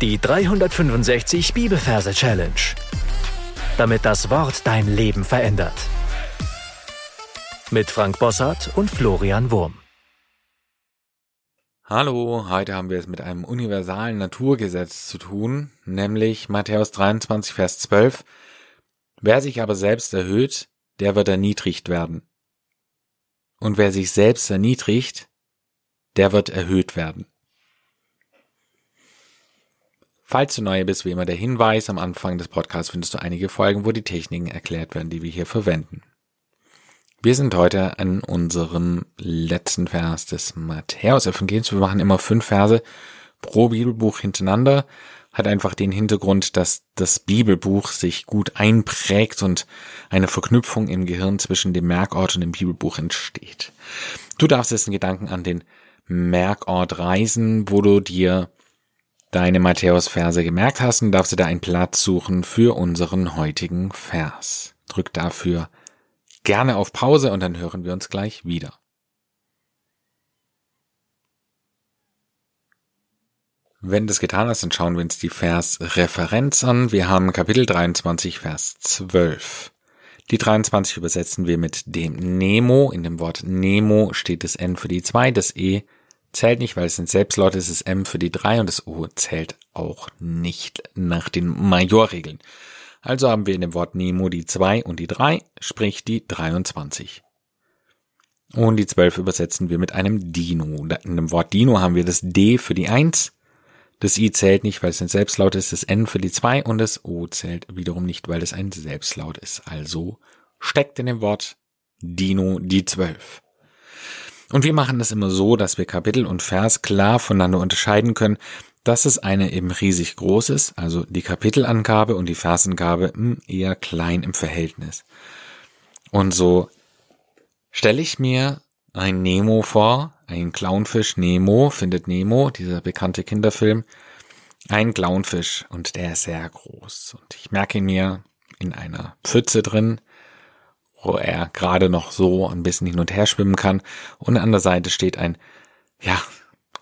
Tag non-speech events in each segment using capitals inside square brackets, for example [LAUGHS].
Die 365 Bibelverse Challenge. Damit das Wort dein Leben verändert. Mit Frank Bossart und Florian Wurm. Hallo, heute haben wir es mit einem universalen Naturgesetz zu tun, nämlich Matthäus 23, Vers 12. Wer sich aber selbst erhöht, der wird erniedrigt werden. Und wer sich selbst erniedrigt, der wird erhöht werden. Falls du neu bist, wie immer der Hinweis, am Anfang des Podcasts findest du einige Folgen, wo die Techniken erklärt werden, die wir hier verwenden. Wir sind heute an unserem letzten Vers des Matthäus-Evangeliums. Wir machen immer fünf Verse pro Bibelbuch hintereinander. Hat einfach den Hintergrund, dass das Bibelbuch sich gut einprägt und eine Verknüpfung im Gehirn zwischen dem Merkort und dem Bibelbuch entsteht. Du darfst jetzt einen Gedanken an den Merkort reisen, wo du dir deine Matthäus-Verse gemerkt hast und darfst du da einen Platz suchen für unseren heutigen Vers. Drück dafür gerne auf Pause und dann hören wir uns gleich wieder. Wenn du das getan hast, dann schauen wir uns die Versreferenz an. Wir haben Kapitel 23, Vers 12. Die 23 übersetzen wir mit dem Nemo. In dem Wort Nemo steht das N für die 2, das E zählt nicht, weil es sind Selbstlaute, es ist M für die 3 und das O zählt auch nicht nach den Majorregeln. Also haben wir in dem Wort Nemo die 2 und die 3, sprich die 23. Und die 12 übersetzen wir mit einem Dino. In dem Wort Dino haben wir das D für die 1, das I zählt nicht, weil es ein Selbstlaut ist, das N für die 2 und das O zählt wiederum nicht, weil es ein Selbstlaut ist. Also steckt in dem Wort Dino die 12. Und wir machen das immer so, dass wir Kapitel und Vers klar voneinander unterscheiden können, dass es eine eben riesig groß ist, also die Kapitelangabe und die Versangabe hm, eher klein im Verhältnis. Und so stelle ich mir ein Nemo vor, ein Clownfisch Nemo, findet Nemo, dieser bekannte Kinderfilm, ein Clownfisch und der ist sehr groß. Und ich merke ihn mir in einer Pfütze drin, wo er gerade noch so ein bisschen hin und her schwimmen kann. Und an der Seite steht ein, ja,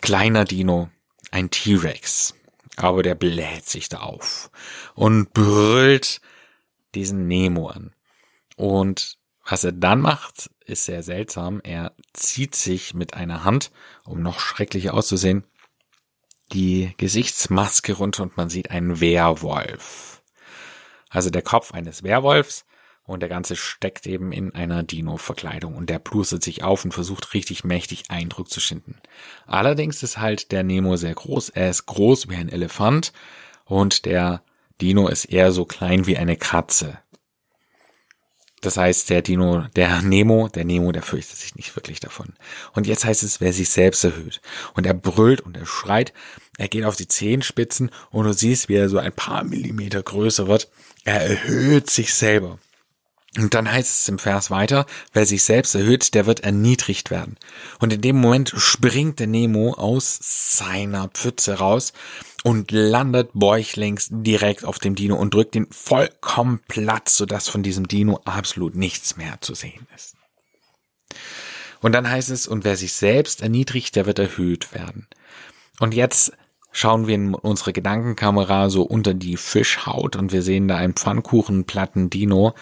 kleiner Dino, ein T-Rex. Aber der bläht sich da auf und brüllt diesen Nemo an. Und was er dann macht, ist sehr seltsam. Er zieht sich mit einer Hand, um noch schrecklicher auszusehen, die Gesichtsmaske runter und man sieht einen Werwolf. Also der Kopf eines Werwolfs und der Ganze steckt eben in einer Dino-Verkleidung und der plustert sich auf und versucht richtig mächtig Eindruck zu schinden. Allerdings ist halt der Nemo sehr groß. Er ist groß wie ein Elefant und der Dino ist eher so klein wie eine Katze. Das heißt, der Dino, der Nemo, der Nemo, der fürchtet sich nicht wirklich davon. Und jetzt heißt es, wer sich selbst erhöht. Und er brüllt und er schreit, er geht auf die Zehenspitzen und du siehst, wie er so ein paar Millimeter größer wird. Er erhöht sich selber. Und dann heißt es im Vers weiter, wer sich selbst erhöht, der wird erniedrigt werden. Und in dem Moment springt der Nemo aus seiner Pfütze raus und landet bäuchlings direkt auf dem Dino und drückt ihn vollkommen platt, sodass von diesem Dino absolut nichts mehr zu sehen ist. Und dann heißt es, und wer sich selbst erniedrigt, der wird erhöht werden. Und jetzt schauen wir in unsere Gedankenkamera so unter die Fischhaut und wir sehen da einen Pfannkuchenplatten Dino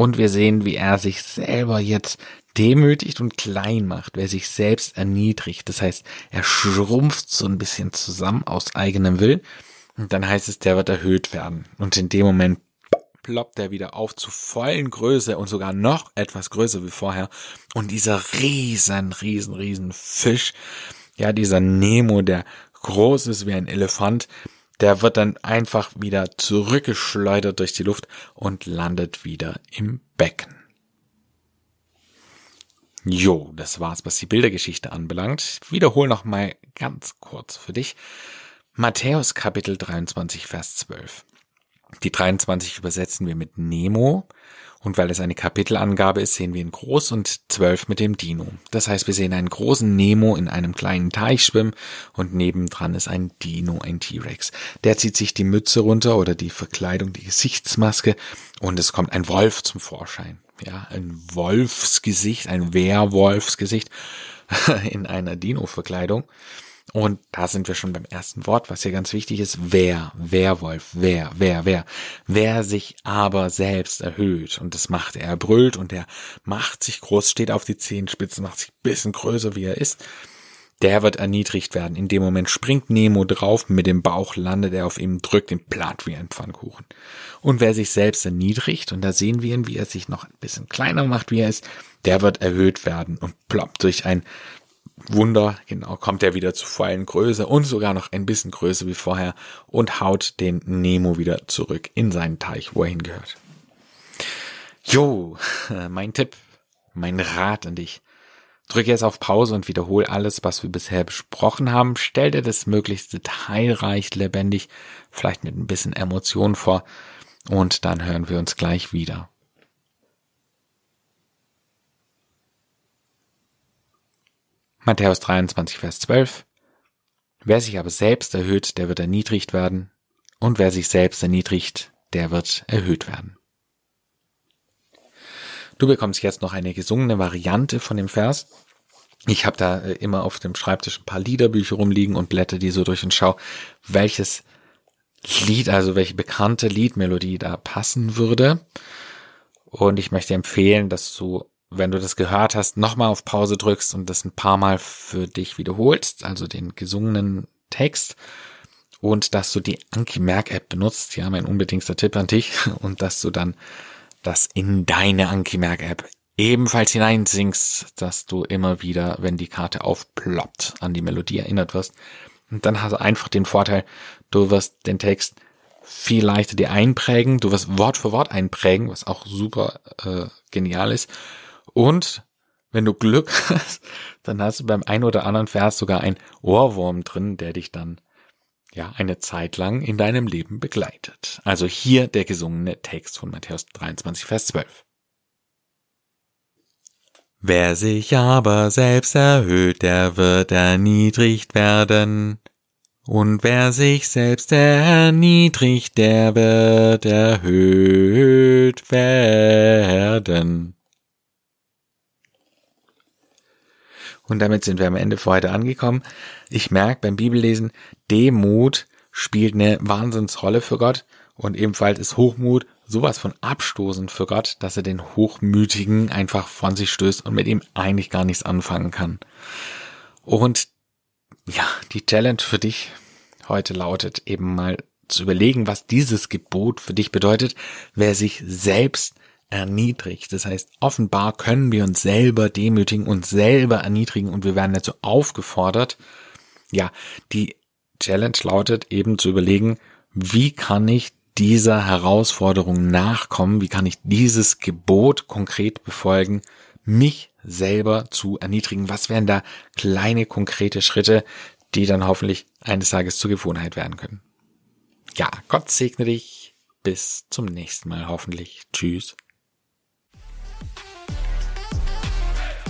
und wir sehen, wie er sich selber jetzt demütigt und klein macht, wer sich selbst erniedrigt. Das heißt, er schrumpft so ein bisschen zusammen aus eigenem Will. Und dann heißt es, der wird erhöht werden. Und in dem Moment ploppt er wieder auf zu vollen Größe und sogar noch etwas größer wie vorher. Und dieser riesen, riesen, riesen Fisch, ja, dieser Nemo, der groß ist wie ein Elefant, der wird dann einfach wieder zurückgeschleudert durch die Luft und landet wieder im Becken. Jo, das war's, was die Bildergeschichte anbelangt. Ich wiederhole noch mal ganz kurz für dich. Matthäus Kapitel 23, Vers 12. Die 23 übersetzen wir mit Nemo und weil es eine Kapitelangabe ist, sehen wir ihn groß und zwölf mit dem Dino. Das heißt, wir sehen einen großen Nemo in einem kleinen Teich schwimmen und nebendran ist ein Dino, ein T-Rex. Der zieht sich die Mütze runter oder die Verkleidung, die Gesichtsmaske und es kommt ein Wolf zum Vorschein. Ja, ein Wolfsgesicht, ein Werwolfsgesicht [LAUGHS] in einer Dino-Verkleidung. Und da sind wir schon beim ersten Wort, was hier ganz wichtig ist. Wer, Werwolf, wer, wer, wer. Wer sich aber selbst erhöht. Und das macht er. Er brüllt und er macht sich groß, steht auf die Zehenspitzen, macht sich bisschen größer, wie er ist. Der wird erniedrigt werden. In dem Moment springt Nemo drauf, mit dem Bauch landet er auf ihm, drückt ihn platt wie ein Pfannkuchen. Und wer sich selbst erniedrigt, und da sehen wir ihn, wie er sich noch ein bisschen kleiner macht, wie er ist, der wird erhöht werden und ploppt durch ein Wunder, genau, kommt er wieder zu vollen Größe und sogar noch ein bisschen größer wie vorher und haut den Nemo wieder zurück in seinen Teich, wo er hingehört. Jo, [LAUGHS] mein Tipp, mein Rat an dich. Drück jetzt auf Pause und wiederhol alles, was wir bisher besprochen haben. Stell dir das möglichst detailreich, lebendig, vielleicht mit ein bisschen Emotion vor und dann hören wir uns gleich wieder. Matthäus 23, Vers 12. Wer sich aber selbst erhöht, der wird erniedrigt werden, und wer sich selbst erniedrigt, der wird erhöht werden. Du bekommst jetzt noch eine gesungene Variante von dem Vers. Ich habe da äh, immer auf dem Schreibtisch ein paar Liederbücher rumliegen und blätter die so durch und schau, welches Lied, also welche bekannte Liedmelodie da passen würde. Und ich möchte empfehlen, dass du wenn du das gehört hast, nochmal auf Pause drückst und das ein paar Mal für dich wiederholst, also den gesungenen Text und dass du die Anki Merk App benutzt, ja, mein unbedingter Tipp an dich [LAUGHS] und dass du dann das in deine Anki Merk App ebenfalls hineinsingst, dass du immer wieder, wenn die Karte aufploppt, an die Melodie erinnert wirst. Und dann hast du einfach den Vorteil, du wirst den Text viel leichter dir einprägen, du wirst Wort für Wort einprägen, was auch super äh, genial ist. Und wenn du Glück [LAUGHS] hast, dann hast du beim ein oder anderen Vers sogar ein Ohrwurm drin, der dich dann ja eine Zeit lang in deinem Leben begleitet. Also hier der gesungene Text von Matthäus 23, Vers 12. Wer sich aber selbst erhöht, der wird erniedrigt werden. Und wer sich selbst erniedrigt, der wird erhöht werden. Und damit sind wir am Ende für heute angekommen. Ich merke beim Bibellesen, Demut spielt eine Wahnsinnsrolle für Gott und ebenfalls ist Hochmut sowas von abstoßend für Gott, dass er den Hochmütigen einfach von sich stößt und mit ihm eigentlich gar nichts anfangen kann. Und ja, die Challenge für dich heute lautet eben mal zu überlegen, was dieses Gebot für dich bedeutet, wer sich selbst erniedrigt. Das heißt, offenbar können wir uns selber demütigen, uns selber erniedrigen und wir werden dazu aufgefordert, ja, die Challenge lautet eben zu überlegen, wie kann ich dieser Herausforderung nachkommen, wie kann ich dieses Gebot konkret befolgen, mich selber zu erniedrigen. Was wären da kleine konkrete Schritte, die dann hoffentlich eines Tages zur Gewohnheit werden können. Ja, Gott segne dich. Bis zum nächsten Mal hoffentlich. Tschüss.